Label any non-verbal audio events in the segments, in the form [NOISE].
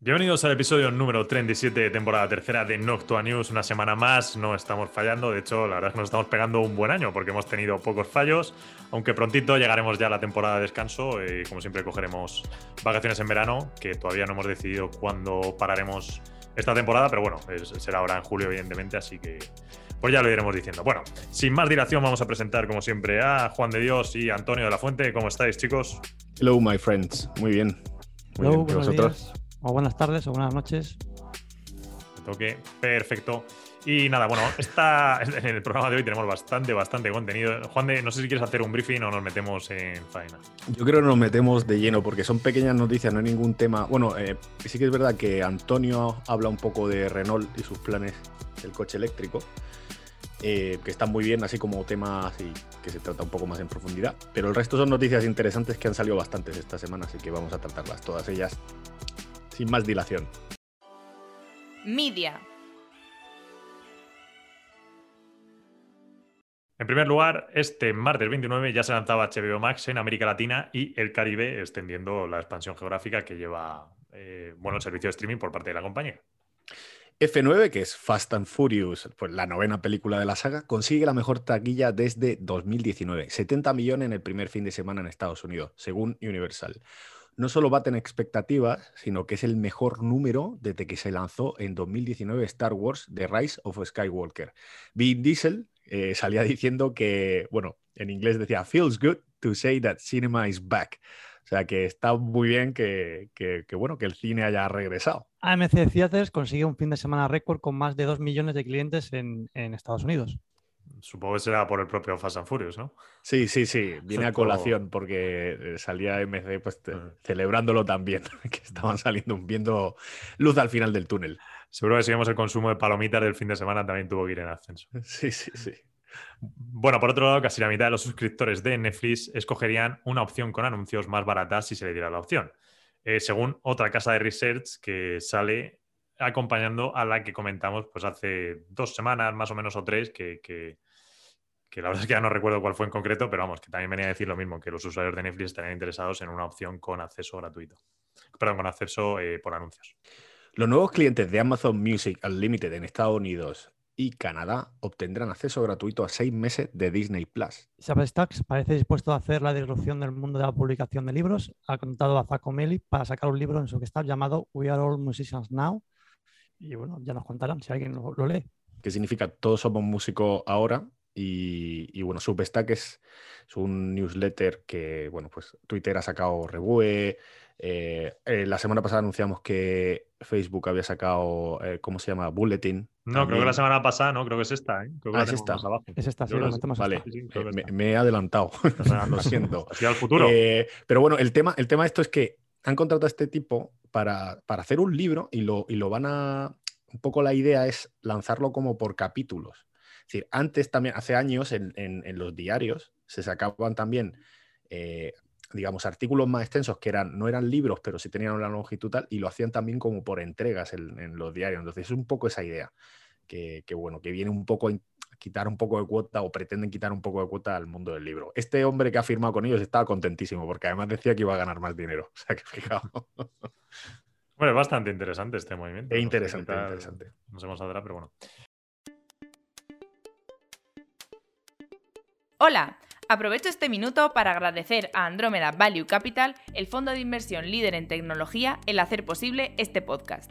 Bienvenidos al episodio número 37 de temporada tercera de Noctua News. Una semana más, no estamos fallando. De hecho, la verdad es que nos estamos pegando un buen año porque hemos tenido pocos fallos. Aunque prontito llegaremos ya a la temporada de descanso y, como siempre, cogeremos vacaciones en verano, que todavía no hemos decidido cuándo pararemos esta temporada, pero bueno, será ahora en julio, evidentemente, así que pues ya lo iremos diciendo. Bueno, sin más dilación, vamos a presentar, como siempre, a Juan de Dios y Antonio de la Fuente. ¿Cómo estáis, chicos? Hello, my friends. Muy bien. Muy Hello, bien. vosotros? O buenas tardes o buenas noches. toque, perfecto. Y nada, bueno, está [LAUGHS] en el programa de hoy tenemos bastante, bastante contenido. Juan, de, no sé si quieres hacer un briefing o nos metemos en faena. Yo creo que nos metemos de lleno porque son pequeñas noticias, no hay ningún tema. Bueno, eh, sí que es verdad que Antonio habla un poco de Renault y sus planes del coche eléctrico. Eh, que están muy bien, así como temas que se trata un poco más en profundidad. Pero el resto son noticias interesantes que han salido bastantes esta semana, así que vamos a tratarlas todas ellas sin más dilación. Media. En primer lugar, este martes 29 ya se lanzaba HBO Max en América Latina y el Caribe, extendiendo la expansión geográfica que lleva eh, bueno, el servicio de streaming por parte de la compañía. F9, que es Fast and Furious, pues la novena película de la saga, consigue la mejor taquilla desde 2019, 70 millones en el primer fin de semana en Estados Unidos, según Universal no solo bate en expectativas, sino que es el mejor número desde que se lanzó en 2019 Star Wars The Rise of Skywalker. Vin Diesel eh, salía diciendo que, bueno, en inglés decía, feels good to say that cinema is back. O sea que está muy bien que, bueno, que el cine haya regresado. AMC Theaters consigue un fin de semana récord con más de 2 millones de clientes en Estados Unidos. Supongo que será por el propio Fast and Furious, ¿no? Sí, sí, sí. [LAUGHS] Viene a colación porque eh, salía MC pues, celebrándolo también, [LAUGHS] que estaban saliendo viendo luz al final del túnel. Seguro que si vemos el consumo de palomitas del fin de semana también tuvo que ir en ascenso. [LAUGHS] Sí, sí, sí. Bueno, por otro lado, casi la mitad de los suscriptores de Netflix escogerían una opción con anuncios más baratas si se le diera la opción. Eh, según otra casa de research que sale acompañando a la que comentamos pues hace dos semanas más o menos o tres, que, que, la verdad es que ya no recuerdo cuál fue en concreto, pero vamos, que también venía a decir lo mismo, que los usuarios de Netflix estarían interesados en una opción con acceso gratuito, perdón, con acceso eh, por anuncios. Los nuevos clientes de Amazon Music Unlimited en Estados Unidos y Canadá obtendrán acceso gratuito a seis meses de Disney Plus. Stacks parece dispuesto a hacer la disrupción del mundo de la publicación de libros. Ha contado a Zaco Meli para sacar un libro en su que está llamado We Are All Musicians Now, y bueno, ya nos contarán si alguien lo, lee. ¿Qué significa? Todos somos músicos ahora. Y, bueno, Substack es, es, un newsletter que, bueno, pues Twitter ha sacado Rebue. Eh, eh, la semana pasada anunciamos que Facebook había sacado, eh, ¿cómo se llama? Bulletin. No, creo que la semana pasada, no, creo que es esta. Creo que ah, es esta. Es esta, sí, vale. me, he adelantado. [LAUGHS] Lo siento. al futuro. pero bueno, el tema, el tema de esto es que han contratado a este tipo para, hacer un libro y lo, y lo van a... Un poco la idea es lanzarlo como por capítulos. Es decir, antes también, hace años en, los diarios se sacaban también, eh, digamos, artículos más extensos que eran, no eran libros, pero sí tenían una longitud tal, y lo hacían también como por entregas en, los diarios. Entonces es un poco esa idea, que, que bueno, que viene un poco quitar un poco de cuota o pretenden quitar un poco de cuota al mundo del libro. Este hombre que ha firmado con ellos estaba contentísimo porque además decía que iba a ganar más dinero. [LAUGHS] O sea que fijaos. Bueno, es bastante interesante este movimiento. Es interesante, interesante. No sé cómo saldrá, pero bueno. Hola, aprovecho este minuto para agradecer a Andrómeda Value Capital, el fondo de inversión líder en tecnología, el hacer posible este podcast.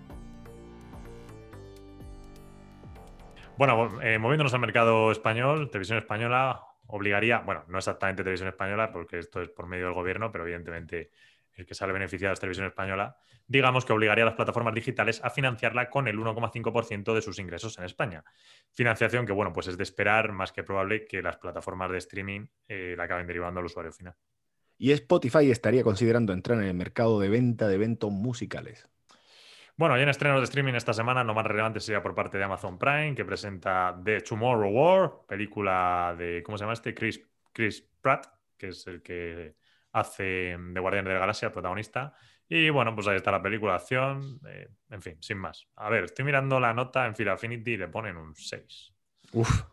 Bueno, eh, moviéndonos al mercado español, televisión española obligaría, bueno, no exactamente televisión española, porque esto es por medio del gobierno, pero evidentemente el que sale beneficiado es televisión española, digamos que obligaría a las plataformas digitales a financiarla con el 1,5% de sus ingresos en España. Financiación que, bueno, pues es de esperar más que probable que las plataformas de streaming eh, la acaben derivando al usuario final. Y Spotify estaría considerando entrar en el mercado de venta de eventos musicales. Bueno, hay en estrenos de streaming esta semana, no más relevante sería por parte de Amazon Prime, que presenta The Tomorrow War, película de, ¿cómo se llama este? Chris, Chris Pratt, que es el que hace de Guardián de la Galaxia, protagonista. Y bueno, pues ahí está la película de acción. Eh, en fin, sin más. A ver, estoy mirando la nota en Fila Affinity y le ponen un 6. Uf.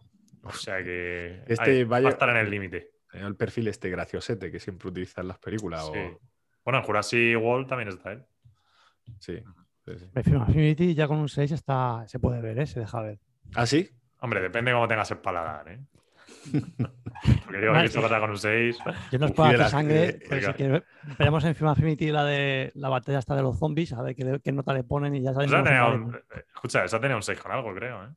O sea que Este va a vaya- estar en el límite. El perfil este graciosete que siempre utilizan las películas. o- Sí. Bueno, en Jurassic World también está él. Sí, sí, sí. Affinity ya con un 6 está, se puede ver, ¿eh? se deja ver. ¿Ah, sí? Hombre, depende cómo tengas el paladar, ¿eh? [LAUGHS] Porque yo se pasa con un 6. Yo no y de hacer sangre, que- pero sí Venga. que veremos en Film Affinity la de la batalla esta de los zombies, a ver qué, qué nota le ponen y ya Esa sabemos. tenía un- eh, escucha, esa tenía un 6 con algo, creo, ¿eh?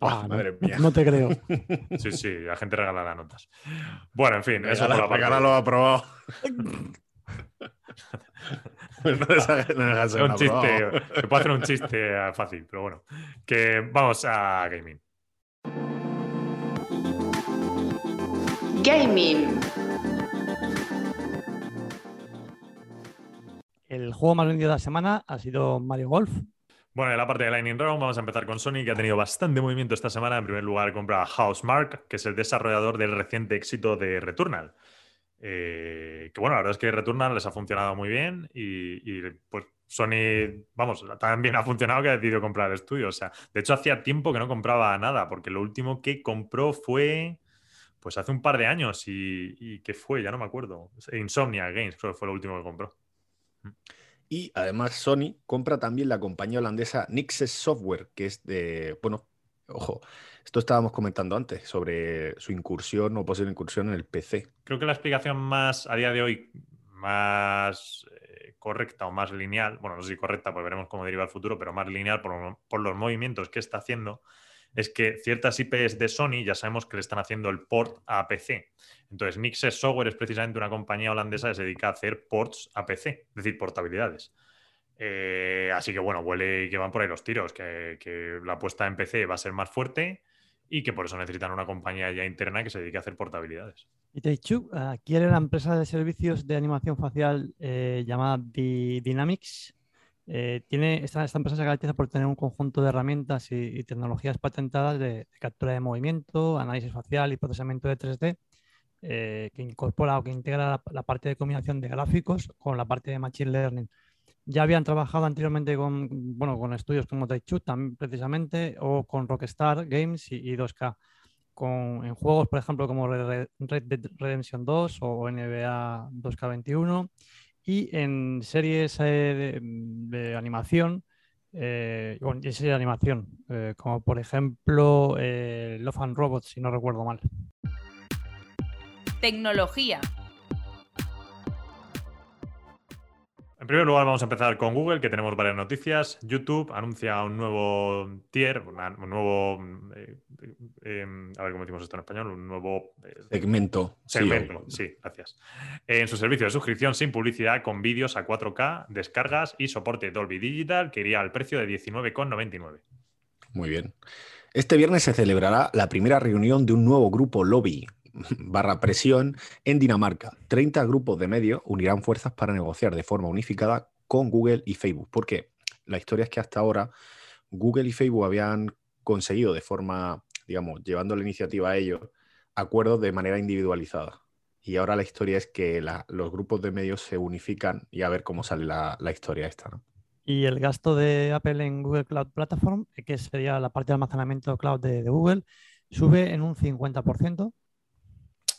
Ah, no, Madre mía. [LAUGHS] no te creo. Sí, sí, la gente regala las notas. Bueno, en fin, eso por Regala, la parte- regala lo aprobado. [LAUGHS] Pues [LAUGHS] no un chiste, se puede hacer un chiste fácil, pero bueno. Que vamos a gaming. Gaming. El juego más vendido de la semana ha sido Mario Golf. Bueno, en la parte de Lightning Round vamos a empezar con Sony, que ha tenido bastante movimiento esta semana. En primer lugar, compra Housemark, que es el desarrollador del reciente éxito de Returnal. Eh, que bueno, la verdad es que Returnal les ha funcionado muy bien y, pues Sony, vamos, también ha funcionado que ha decidido comprar el estudio. O sea, de hecho hacía tiempo que no compraba nada, porque lo último que compró fue, pues hace un par de años y, y ¿qué fue? Ya no me acuerdo. Insomnia Games creo que fue lo último que compró. Y además Sony compra también la compañía holandesa Nixes Software, que es de, bueno, ojo, esto estábamos comentando antes sobre su incursión o posible incursión en el PC. Creo que la explicación más a día de hoy más eh, correcta o más lineal, bueno, no sé si correcta, pues veremos cómo deriva el futuro, pero más lineal por, los movimientos que está haciendo, es que ciertas IPs de Sony ya sabemos que le están haciendo el port a PC. Entonces, Nixes Software es precisamente una compañía holandesa que se dedica a hacer ports a PC, es decir, portabilidades. Eh, así que bueno, huele que van por ahí los tiros, que, la apuesta en PC va a ser más fuerte y que por eso necesitan una compañía ya interna que se dedique a hacer portabilidades. Y Take-Two adquiere la empresa de servicios de animación facial eh, llamada Di- Dynamics. Eh, tiene, esta, esta empresa se caracteriza por tener un conjunto de herramientas y, tecnologías patentadas de, captura de movimiento, análisis facial y procesamiento de 3D, eh, que incorpora o que integra la parte de combinación de gráficos con la parte de Machine Learning. Ya habían trabajado anteriormente con, bueno, con estudios como Take-Two también precisamente, o con Rockstar Games y, y 2K con, en juegos, por ejemplo, como Red Dead Redemption 2 o NBA 2K21 y en series eh, de, de animación, eh, bueno, y series de animación, eh, como por ejemplo eh, Love and Robots, si no recuerdo mal. Tecnología. En primer lugar, vamos a empezar con Google, que tenemos varias noticias. YouTube anuncia un nuevo tier, una- un nuevo. eh, eh, a ver cómo decimos esto en español, un nuevo. eh, Segmento. Segmento, sí, gracias. En su servicio de suscripción sin publicidad, con vídeos a 4K, descargas y soporte Dolby Digital, que iría al precio de 19,99. Muy bien. Este viernes se celebrará la primera reunión de un nuevo grupo lobby barra presión en Dinamarca. 30 grupos de medios unirán fuerzas para negociar de forma unificada con Google y Facebook. Porque la historia es que hasta ahora Google y Facebook habían conseguido de forma, digamos, llevando la iniciativa a ellos, acuerdos de manera individualizada. Y ahora la historia es que los grupos de medios se unifican y a ver cómo sale la, historia esta. Y el gasto de Apple en Google Cloud Platform, eh, que sería la parte de almacenamiento cloud de, de Google, sube en un 50%.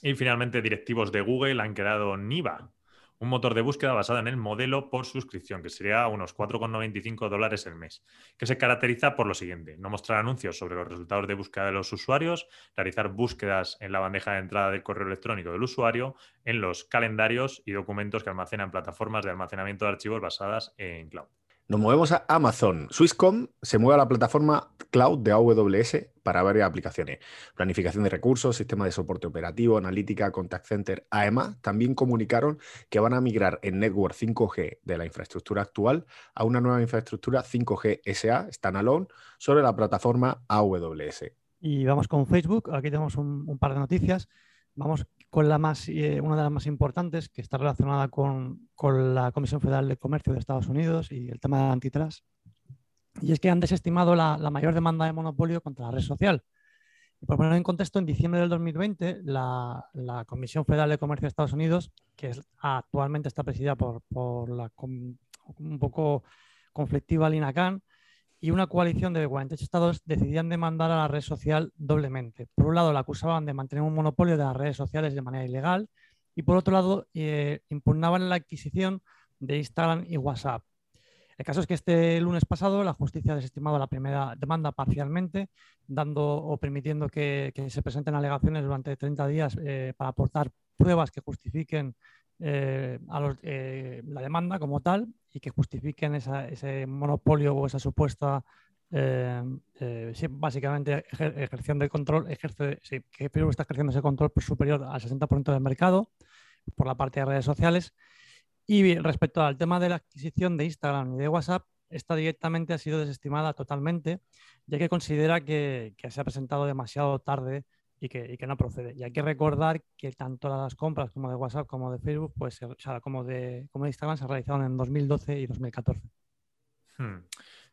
Y finalmente, directivos de Google han creado Niva, un motor de búsqueda basado en el modelo por suscripción, que sería unos 4,95 dólares el mes, que se caracteriza por lo siguiente, no mostrar anuncios sobre los resultados de búsqueda de los usuarios, realizar búsquedas en la bandeja de entrada del correo electrónico del usuario, en los calendarios y documentos que almacenan plataformas de almacenamiento de archivos basadas en cloud. Nos movemos a Amazon. Swisscom se mueve a la plataforma cloud de AWS para varias aplicaciones. Planificación de recursos, sistema de soporte operativo, analítica, contact center. Además, también comunicaron que van a migrar el network 5G de la infraestructura actual a una nueva infraestructura 5G SA, standalone, sobre la plataforma AWS. Y vamos con Facebook. Aquí tenemos un, par de noticias. Vamos con la más, eh, una de las más importantes, que está relacionada con, la Comisión Federal de Comercio de Estados Unidos y el tema de antitrust. Y es que han desestimado la, mayor demanda de monopolio contra la red social. Y por ponerlo en contexto, en diciembre del 2020, la, Comisión Federal de Comercio de Estados Unidos, que actualmente está presidida por, la un poco conflictiva Lina Khan, y una coalición de 48 estados decidían demandar a la red social doblemente. Por un lado, la acusaban de mantener un monopolio de las redes sociales de manera ilegal y por otro lado, eh, impugnaban la adquisición de Instagram y WhatsApp. El caso es que este lunes pasado la justicia ha desestimado la primera demanda parcialmente, dando o permitiendo que, se presenten alegaciones durante 30 días eh, para aportar pruebas que justifiquen eh, eh, la demanda como tal y que justifiquen ese monopolio o esa supuesta, eh, básicamente, ejerción de control, ejerce, que Facebook está ejerciendo ese control superior al 60% del mercado por la parte de redes sociales. Y respecto al tema de la adquisición de Instagram y de WhatsApp, esta directamente ha sido desestimada totalmente, ya que considera que se ha presentado demasiado tarde y que, no procede. Y hay que recordar que tanto las compras como de WhatsApp como de Facebook, pues, sea, como de, como de Instagram se realizaron en 2012 y 2014. Hmm.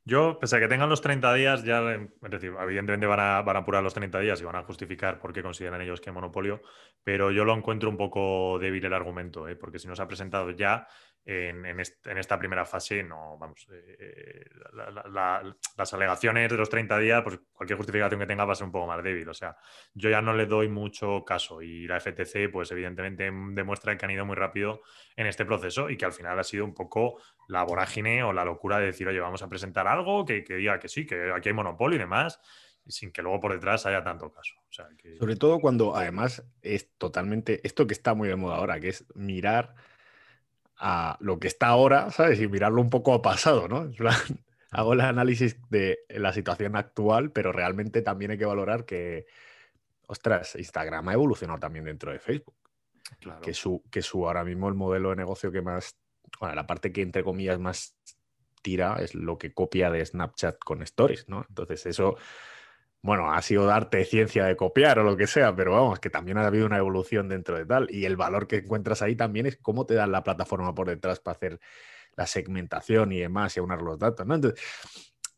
Yo, pese a que tengan los 30 días, ya, es decir, evidentemente van a, van a apurar los 30 días y van a justificar por qué consideran ellos que hay monopolio, pero yo lo encuentro un poco débil el argumento, ¿eh? porque si nos ha presentado ya, en, esta primera fase, no, vamos, eh, eh, las alegaciones de los 30 días, pues cualquier justificación que tenga va a ser un poco más débil. O sea, yo ya no le doy mucho caso y la FTC, pues evidentemente demuestra que han ido muy rápido en este proceso y que al final ha sido un poco la vorágine o la locura de decir, oye, vamos a presentar algo que, diga que sí, que aquí hay monopolio y demás sin que luego por detrás haya tanto caso. Sobre todo cuando además es totalmente esto que está muy de moda ahora, que es mirar a lo que está ahora, ¿sabes? Y mirarlo un poco a pasado, ¿no? [LAUGHS] hago el análisis de la situación actual, pero realmente también hay que valorar que, ostras, Instagram ha evolucionado también dentro de Facebook. Que, su, que su ahora mismo el modelo de negocio que más, bueno, la parte que entre comillas más tira es lo que copia de Snapchat con Stories, ¿no? Entonces eso bueno, ha sido darte ciencia de copiar o lo que sea, pero vamos, que también ha habido una evolución dentro de tal. Y el valor que encuentras ahí también es cómo te dan la plataforma por detrás para hacer la segmentación y demás y aunar los datos, ¿no? Entonces,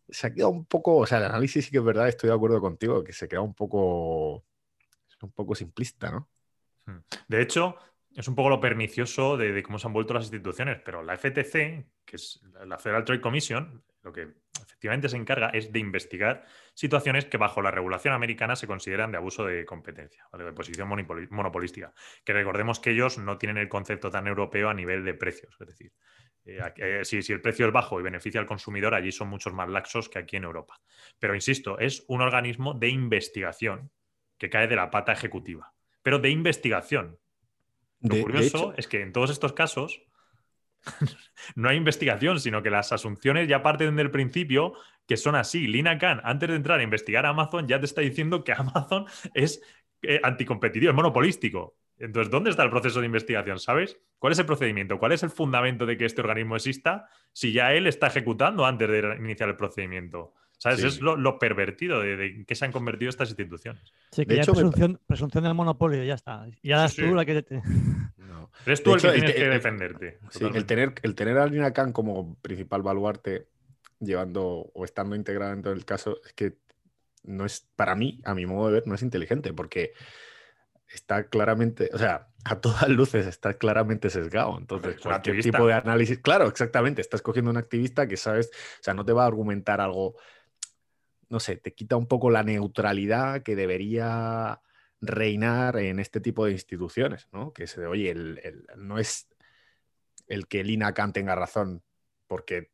se ha quedado un poco, o sea, el análisis sí que es verdad, estoy de acuerdo contigo, que se queda un poco, un poco simplista, ¿no? Hmm. De hecho, es un poco lo pernicioso de, de, cómo se han vuelto las instituciones, pero la FTC, que es la Federal Trade Commission, lo que efectivamente se encarga es de investigar situaciones que bajo la regulación americana se consideran de abuso de competencia, de posición monopolística. Que recordemos que ellos no tienen el concepto tan europeo a nivel de precios. Es decir, eh, eh, si, el precio es bajo y beneficia al consumidor, allí son muchos más laxos que aquí en Europa. Pero insisto, es un organismo de investigación que cae de la pata ejecutiva, pero de investigación. Lo curioso es que en todos estos casos [LAUGHS] no hay investigación, sino que las asunciones ya parten del principio que son así. Lina Khan, antes de entrar a investigar a Amazon, ya te está diciendo que [LAUGHS] Amazon es eh, anticompetitivo, es monopolístico. Entonces, ¿dónde está el proceso de investigación? ¿Sabes? ¿Cuál es el procedimiento? ¿Cuál es el fundamento de que este organismo exista si ya él está ejecutando antes de iniciar el procedimiento? ¿Sabes? Es lo, pervertido de, que se han convertido estas instituciones. Sí, que ya hecho, presunción, presunción, del monopolio, ya está. Ya eres tú la que... Te... No. Eres tú el que tienes que defenderte. Sí, el tener, el tener a Lina Khan como principal baluarte llevando o estando integrada dentro del caso es que no es, para mí, a mi modo de ver, no es inteligente porque está claramente, o sea, a todas luces está claramente sesgado. Entonces, cualquier tipo de análisis, claro, exactamente, estás cogiendo un activista que sabes, o sea, no te va a argumentar algo, no sé, te quita un poco la neutralidad que debería reinar en este tipo de instituciones, ¿no? Que se, oye, el, no es el que Lina Khan tenga razón porque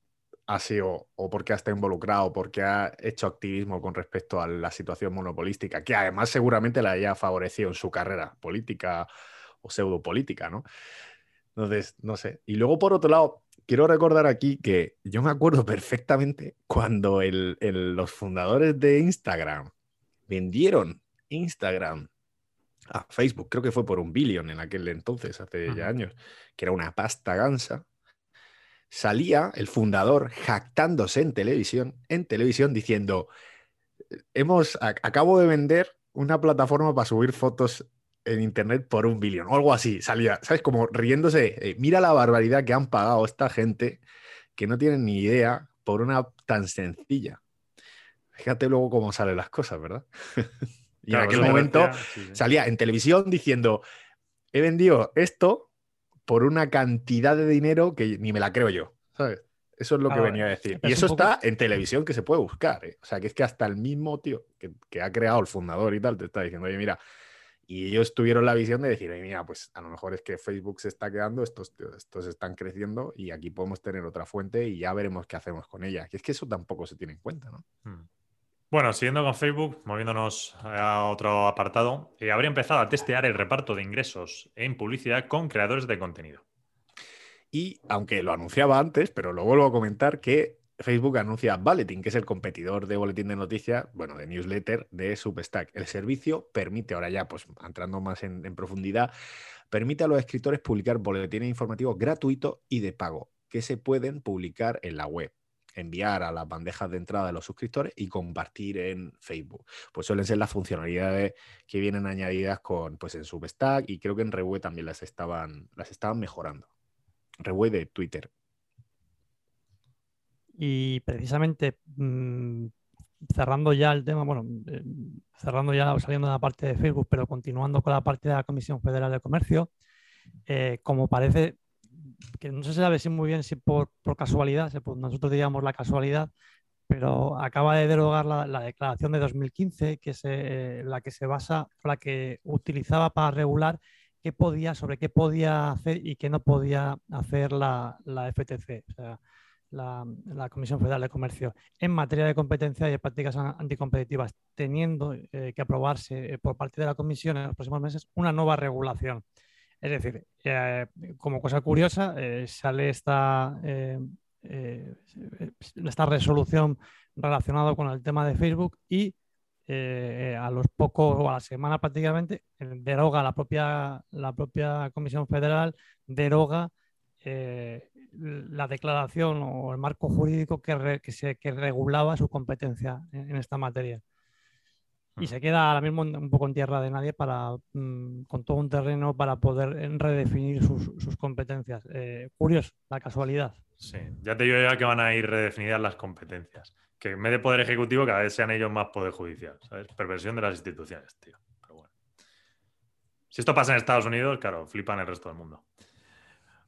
ha sido o porque ha estado involucrado, porque ha hecho activismo con respecto a la situación monopolística, que además seguramente la haya favorecido en su carrera política o pseudopolítica, ¿no? Entonces, no sé. Y luego, por otro lado, quiero recordar aquí que yo me acuerdo perfectamente cuando los fundadores de Instagram vendieron Instagram a Facebook, creo que fue por un billón en aquel entonces, hace ya años, que era una pasta gansa, salía el fundador jactándose en televisión, en televisión diciendo, hemos, acabo de vender una plataforma para subir fotos en internet por un billón o algo así, salía, ¿sabes? Como riéndose, mira la barbaridad que han pagado esta gente que no tienen ni idea por una tan sencilla. Fíjate luego cómo salen las cosas, ¿verdad? [LAUGHS] y en aquel momento salía en televisión diciendo, he vendido esto por una cantidad de dinero que ni me la creo yo, ¿sabes? Eso es lo que venía a decir. Y eso está en televisión que se puede buscar. ¿eh? O sea, que es que hasta el mismo tío que, que, ha creado el fundador y tal te está diciendo, oye, mira, y ellos tuvieron la visión de decir, mira, pues a lo mejor es que Facebook se está quedando, estos, estos están creciendo y aquí podemos tener otra fuente y ya veremos qué hacemos con ella. Que es que eso tampoco se tiene en cuenta, ¿no? Hmm. Bueno, siguiendo con Facebook, moviéndonos a otro apartado, eh, habría empezado a testear el reparto de ingresos en publicidad con creadores de contenido. Y aunque lo anunciaba antes, pero lo vuelvo a comentar, que Facebook anuncia Bulletin, que es el competidor de boletín de noticias, bueno, de newsletter de Substack. El servicio permite, ahora ya, pues entrando más en, profundidad, permite a los escritores publicar boletines informativos gratuitos y de pago, que se pueden publicar en la web enviar a las bandejas de entrada de los suscriptores y compartir en Facebook. Pues suelen ser las funcionalidades que vienen añadidas con, pues en Substack y creo que en Rewe también las estaban, las estaban mejorando. Rewe de Twitter. Y precisamente mm, cerrando ya el tema, bueno, eh, cerrando ya, saliendo de la parte de Facebook, pero continuando con la parte de la Comisión Federal de Comercio, eh, como parece que no se sabe si muy bien si por, casualidad, nosotros diríamos la casualidad, pero acaba de derogar la, declaración de 2015, que es eh, la que se basa, la que utilizaba para regular qué podía, sobre qué podía hacer y qué no podía hacer la, la FTC. O sea, la, Comisión Federal de Comercio en materia de competencia y de prácticas anticompetitivas, teniendo eh, que aprobarse eh, por parte de la Comisión en los próximos meses una nueva regulación. Es decir, eh, como cosa curiosa, sale esta, esta resolución relacionada con el tema de Facebook y a los pocos o a la semana prácticamente deroga la propia, la propia Comisión Federal, deroga la declaración o el marco jurídico que, se, regulaba su competencia en, esta materia. Y se queda ahora mismo un poco en tierra de nadie para, mm, con todo un terreno para poder redefinir sus, competencias. Eh, curioso, la casualidad. Sí, ya te digo ya que van a ir redefinidas las competencias. Que en vez de poder ejecutivo, cada vez sean ellos más poder judicial. ¿sabes? Perversión de las instituciones, tío. Pero bueno. Si esto pasa en Estados Unidos, claro, flipan el resto del mundo.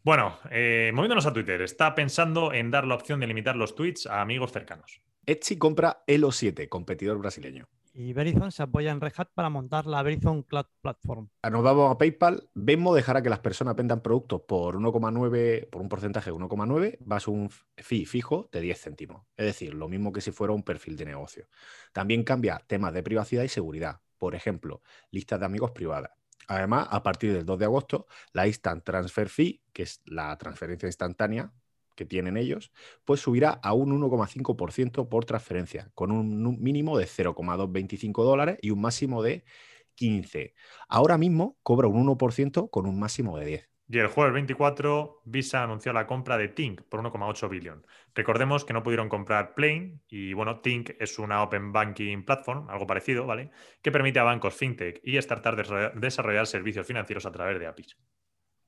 Bueno, eh, moviéndonos a Twitter, está pensando en dar la opción de limitar los tweets a amigos cercanos. Etsy compra Elo7, competidor brasileño. Y Verizon se apoya en Red Hat para montar la Verizon Cloud Platform. Nos vamos a PayPal. Venmo dejará que las personas vendan productos por 1,9, por un porcentaje de 1,9, más un fee fijo de 10 céntimos. Es decir, lo mismo que si fuera un perfil de negocio. También cambia temas de privacidad y seguridad. Por ejemplo, listas de amigos privadas. Además, a partir del 2 de agosto, la Instant Transfer Fee, que es la transferencia instantánea que tienen ellos, pues subirá a un 1,5% por transferencia, con un mínimo de 0,225 dólares y un máximo de 15. Ahora mismo cobra un 1% con un máximo de 10. Y el jueves 24, Visa anunció la compra de Tink por 1,8 billón. Recordemos que no pudieron comprar Plane y bueno, Tink es una Open Banking Platform, algo parecido, ¿vale? Que permite a bancos fintech y startups desarrollar servicios financieros a través de APIs.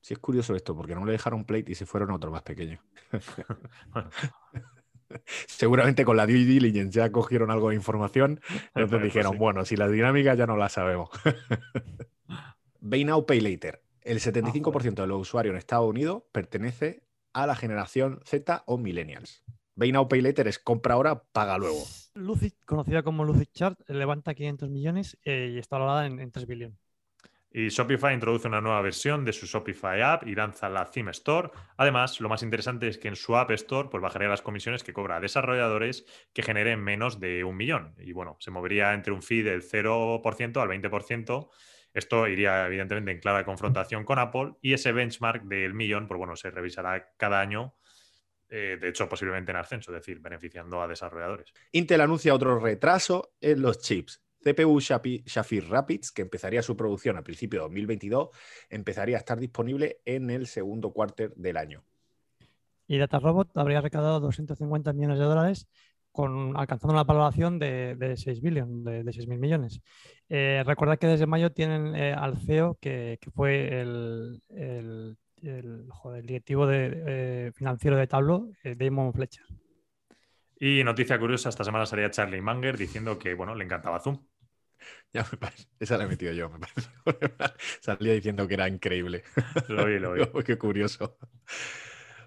Sí, es curioso esto, porque no le dejaron Plate y se fueron a otro más pequeño. [LAUGHS] Seguramente con la due diligence ya cogieron algo de información, entonces dijeron, bueno, si las dinámicas ya no las sabemos. [LAUGHS] Buy Now, Pay Later. El 75% de los usuarios en Estados Unidos pertenece a la generación Z o millennials. Buy Now Pay Later es compra ahora, paga luego. Lucid, conocida como Lucid Chart, levanta 500 millones eh, y está valorada en, 3 billones. Y Shopify introduce una nueva versión de su Shopify App y lanza la Theme Store. Además, lo más interesante es que en su App Store pues, bajaría las comisiones que cobra a desarrolladores que generen menos de un millón. Y bueno, se movería entre un fee del 0% al 20% esto iría evidentemente en clara confrontación con Apple y ese benchmark del millón, pues bueno, se revisará cada año eh, de hecho, posiblemente en ascenso, es decir, beneficiando a desarrolladores. Intel anuncia otro retraso en los chips. CPU Shafir Rapids, que empezaría su producción a principios de 2022, empezaría a estar disponible en el segundo cuarto del año. Y DataRobot habría recaudado 250 millones de dólares, con, alcanzando una valoración de, de 6 billones, de, de 6 mil millones. Eh, recordad que desde mayo tienen eh, al CEO, que, que fue el, el, el, joder, el directivo de, eh, financiero de Tableau, eh, Damon Fletcher. Y noticia curiosa, esta semana salía Charlie Munger diciendo que, bueno, le encantaba Zoom. [LAUGHS] Ya me parece. Esa la he metido yo, me parece. [LAUGHS] Salía diciendo que era increíble. Lo vi, lo vi. [LAUGHS] Qué curioso.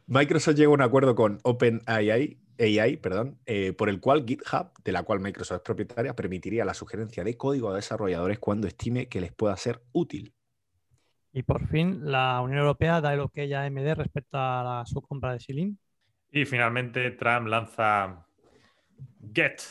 Microsoft llegó a un acuerdo con OpenAI AI, perdón, eh, por el cual GitHub, de la cual Microsoft es propietaria, permitiría la sugerencia de código a desarrolladores cuando estime que les pueda ser útil. Y por fin la Unión Europea da el ok a AMD respecto a la, su compra de Silin. Y finalmente Trump lanza Get.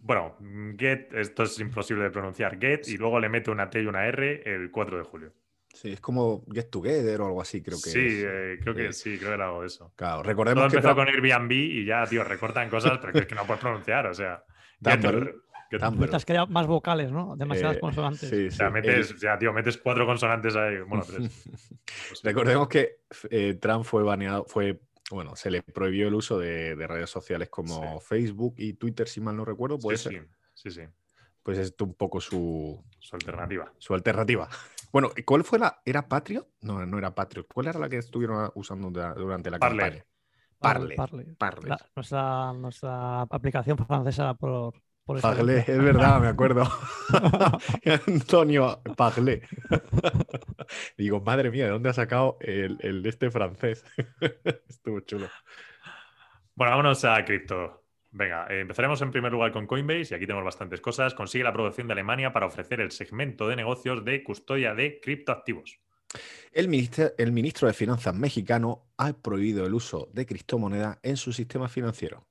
Bueno, Get, esto es imposible de pronunciar, Get, y luego le mete una T y una R el 4 de julio. Sí, es como Get Together o algo así, creo que Sí, es. eh, creo que Eh, sí, creo que era algo de eso. Claro, Todo recordemos que empezó con Airbnb y ya, tío, recortan cosas, pero que es que no puedes pronunciar, o sea. Get- Tumblr. Get- Tumblr. Mientras que haya más vocales, ¿no? Demasiadas Eh, consonantes. sí, O sí, sea, metes, o sea, tío, metes cuatro consonantes ahí. Bueno, tres. [LAUGHS] Pues sí. Recordemos que eh, Trump fue baneado, fue, bueno, se le prohibió el uso de, de redes sociales como Facebook y Twitter, si mal no recuerdo, Sí, pues, sí, sí, sí. pues es un poco su, Su alternativa. su alternativa. Bueno, ¿y ¿cuál fue la? ¿Era Patriot? No, no era Patriot. ¿Cuál era la que estuvieron usando durante la Parler. campaña? Parler. Parler. La- nuestra, nuestra aplicación francesa por, excelencia. es verdad, me acuerdo. [LAUGHS] [LAUGHS] Antonio Parler. [LAUGHS] Digo, madre mía, ¿de dónde ha sacado el, el este francés? Estuvo chulo. Bueno, vámonos a cripto. Venga, eh, empezaremos en primer lugar con Coinbase y aquí tenemos bastantes cosas. Consigue la aprobación de Alemania para ofrecer el segmento de negocios de custodia de criptoactivos. El ministro, el ministro de Finanzas mexicano ha prohibido el uso de criptomoneda en su sistema financiero.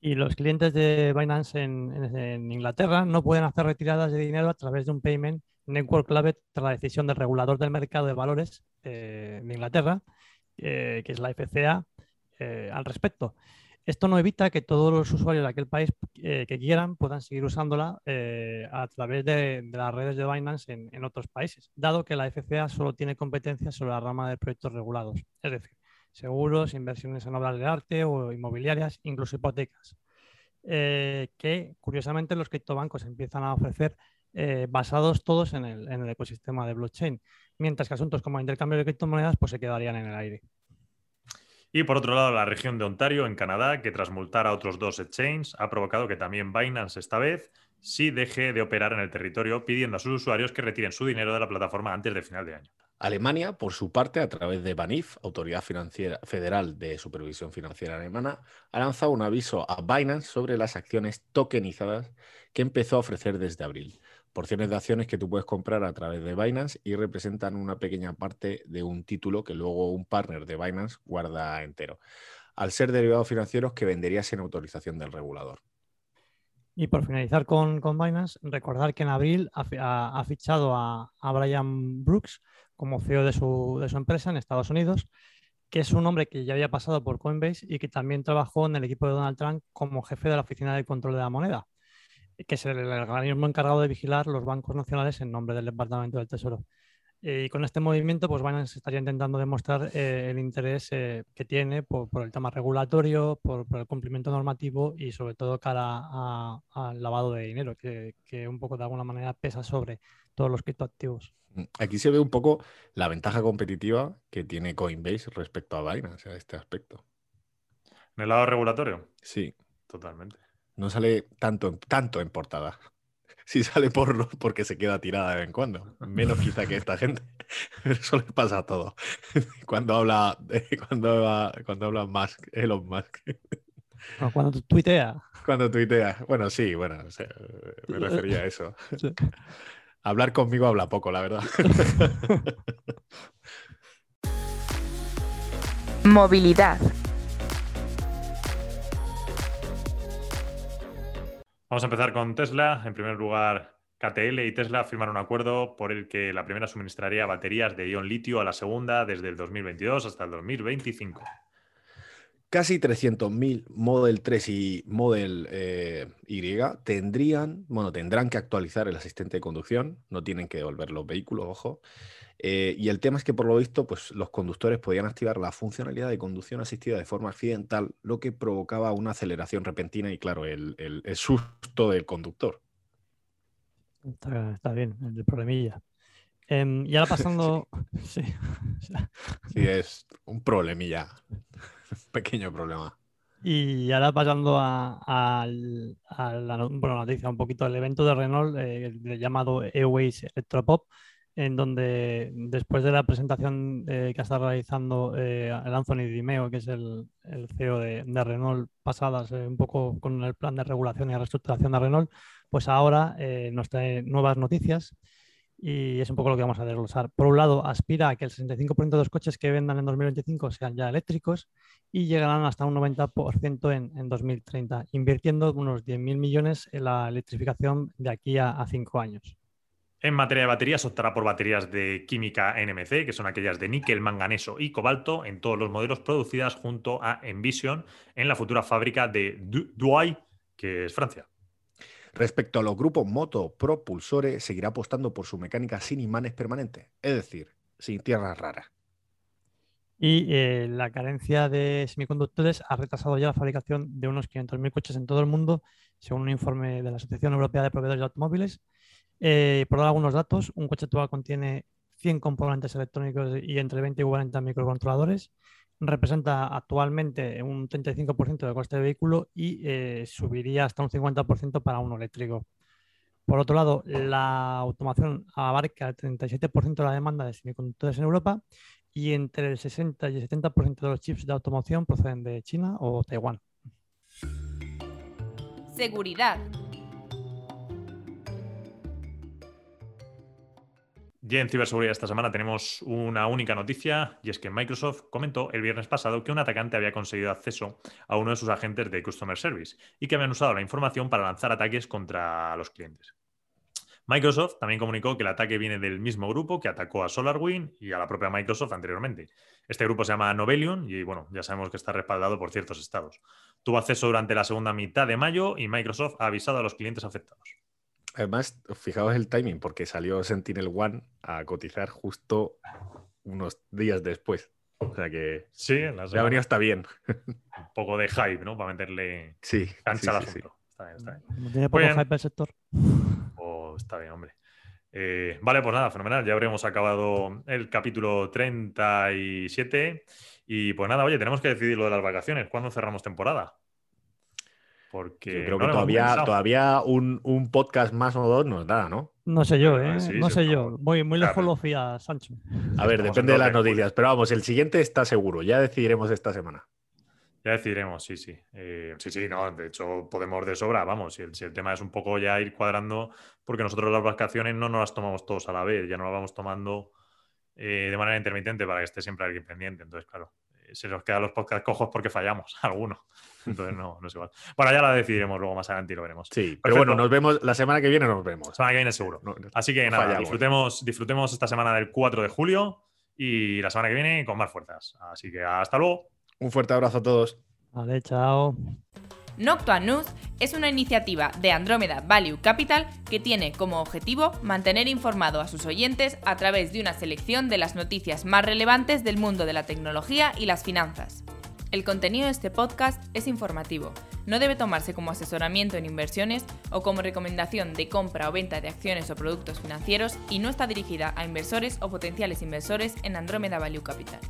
Y los clientes de Binance en, en- en Inglaterra no pueden hacer retiradas de dinero a través de un payment network clave tras la decisión del regulador del mercado de valores eh, de Inglaterra, eh, que es la FCA, eh, al respecto. Esto no evita que todos los usuarios de aquel país eh, que quieran puedan seguir usándola eh, a través de, las redes de Binance en, otros países, dado que la FCA solo tiene competencia sobre la rama de proyectos regulados, es decir, seguros, inversiones en obras de arte o inmobiliarias, incluso hipotecas, eh, que curiosamente los criptobancos empiezan a ofrecer basados todos en el, en el ecosistema de blockchain, mientras que asuntos como intercambio de criptomonedas pues se quedarían en el aire. Y por otro lado, la región de Ontario, en Canadá, que tras multar a otros dos exchanges, ha provocado que también Binance esta vez sí deje de operar en el territorio, pidiendo a sus usuarios que retiren su dinero de la plataforma antes de final de año. Alemania, por su parte, a través de BANIF, Autoridad Financiera Federal de Supervisión Financiera Alemana, ha lanzado un aviso a Binance sobre las acciones tokenizadas que empezó a ofrecer desde abril. Porciones de acciones que tú puedes comprar a través de Binance y representan una pequeña parte de un título que luego un partner de Binance guarda entero. Al ser derivados financieros que venderías sin autorización del regulador. Y por finalizar con, con Binance, recordar que en abril ha- ha fichado a, a Brian Brooks como CEO de su, de su empresa en Estados Unidos, que es un hombre que ya había pasado por Coinbase y que también trabajó en el equipo de Donald Trump como jefe de la Oficina de Control de la Moneda, que es el organismo encargado de vigilar los bancos nacionales en nombre del Departamento del Tesoro. Y con este movimiento, pues Binance estaría intentando demostrar eh, el interés eh, que tiene por, por el tema regulatorio, por, por el cumplimiento normativo y sobre todo cara a- al lavado de dinero, que, que un poco de alguna manera pesa sobre todos los criptoactivos. Aquí se ve un poco la ventaja competitiva que tiene Coinbase respecto a Binance en este aspecto. En el lado regulatorio, Sí, totalmente. No sale tanto, en- tanto en portada. [LAUGHS] Sí sale por, porque se queda tirada de vez en cuando. Menos quizá que esta gente. [LAUGHS] Pero eso le pasa a todo. [LAUGHS] Cuando habla, cuando habla, cuando habla Musk, Elon Musk. Bueno, cuando tu- tuitea, Cuando tuitea. Bueno, sí, bueno, o sea, me refería a eso. Sí. Hablar conmigo habla poco, la verdad. Movilidad. Vamos a empezar con Tesla. En primer lugar, KTL y Tesla firman un acuerdo por el que la primera suministraría baterías de ion litio a la segunda desde el 2022 hasta el 2025. Casi 300.000 Model 3 y Model eh, Y tendrían, bueno, tendrán que actualizar el asistente de conducción, no tienen que devolver los vehículos, ojo. Eh, y el tema es que por lo visto, pues los conductores podían activar la funcionalidad de conducción asistida de forma accidental, lo que provocaba una aceleración repentina y, claro, el, susto del conductor. Está, bien, el problemilla. Em, y ahora [LAUGHS] pasando. [LAUGHS] sí. [LAUGHS] sí. es un problemilla. [LAUGHS] Pequeño problema. Y ahora pasando a, la noticia, un poquito del evento de Renault, eh, llamado Airways Electropop, en donde después de la presentación eh, que está realizando eh, el Anthony Dimeo, que es el, CEO de, Renault, pasadas un poco con el plan de regulación y reestructuración de Renault, pues ahora nos trae nuevas noticias y es un poco lo que vamos a desglosar. Por un lado, aspira a que el 65% de los coches que vendan en 2025 sean ya eléctricos y llegarán hasta un 90% en, en, 2030, invirtiendo unos 10.000 millones en la electrificación de aquí a, cinco años. En materia de baterías, optará por baterías de química NMC, que son aquellas de níquel, manganeso y cobalto, en todos los modelos producidas junto a Envision en la futura fábrica de Douai, que es Francia. Respecto a los grupos moto propulsores, seguirá apostando por su mecánica sin imanes permanentes, es decir, sin tierras raras. Y eh, la carencia de semiconductores ha retrasado ya la fabricación de unos 500.000 coches en todo el mundo, según un informe de la Asociación Europea de Proveedores de Automóviles. Eh, por dar algunos datos, un coche actual contiene 100 componentes electrónicos y entre 20 y 40 microcontroladores representa actualmente un 35% del coste del vehículo y eh, subiría hasta un 50% para uno eléctrico. Por otro lado, la automación abarca el 37% de la demanda de semiconductores en Europa y entre el 60 y el 70% de los chips de automoción proceden de China o Taiwán. Seguridad. Y en ciberseguridad esta semana tenemos una única noticia y es que Microsoft comentó el viernes pasado que un atacante había conseguido acceso a uno de sus agentes de Customer Service y que habían usado la información para lanzar ataques contra los clientes. Microsoft también comunicó que el ataque viene del mismo grupo que atacó a SolarWind y a la propia Microsoft anteriormente. Este grupo se llama Novelion y bueno, ya sabemos que está respaldado por ciertos estados. Tuvo acceso durante la segunda mitad de mayo y Microsoft ha avisado a los clientes afectados. Además, fijaos el timing, porque salió Sentinel One a cotizar justo unos días después. O sea que sí, la venido hasta bien. [LAUGHS] Un poco de hype, ¿no? Para meterle sí, cancha al asunto. Está bien, está bien. Tiene poco hype el sector. Oh, está bien, hombre. Eh, vale, pues nada, fenomenal. Ya habríamos acabado el capítulo 37. Y pues nada, oye, tenemos que decidir lo de las vacaciones. ¿Cuándo cerramos temporada? Porque creo que todavía, todavía un, podcast más o dos nos da, ¿no? No sé yo, ¿eh? no sé yo. Muy, muy lejos lo fía Sancho. A ver, depende de las noticias. Pero vamos, el siguiente está seguro. Ya decidiremos esta semana. Ya decidiremos, sí, sí. Eh, sí, sí, no. De hecho, podemos de sobra, vamos. Si el, tema es un poco ya ir cuadrando, porque nosotros las vacaciones no nos las tomamos todos a la vez, ya nos las vamos tomando eh, de manera intermitente para que esté siempre alguien pendiente. Entonces, claro, eh, se nos quedan los podcasts cojos porque fallamos, [LAUGHS] algunos. Entonces no, no es igual. Bueno, ya la decidiremos luego más adelante y lo veremos. Sí, pero bueno, nos vemos la semana que viene, nos vemos. La semana que viene seguro. Así que nada, disfrutemos, disfrutemos esta semana del 4 de julio y la semana que viene con más fuerzas. Así que hasta luego. Un fuerte abrazo a todos. Vale, chao. Noctua News es una iniciativa de Andromeda Value Capital que tiene como objetivo mantener informado a sus oyentes a través de una selección de las noticias más relevantes del mundo de la tecnología y las finanzas. El contenido de este podcast es informativo, no debe tomarse como asesoramiento en inversiones o como recomendación de compra o venta de acciones o productos financieros y no está dirigida a inversores o potenciales inversores en Andromeda Value Capital.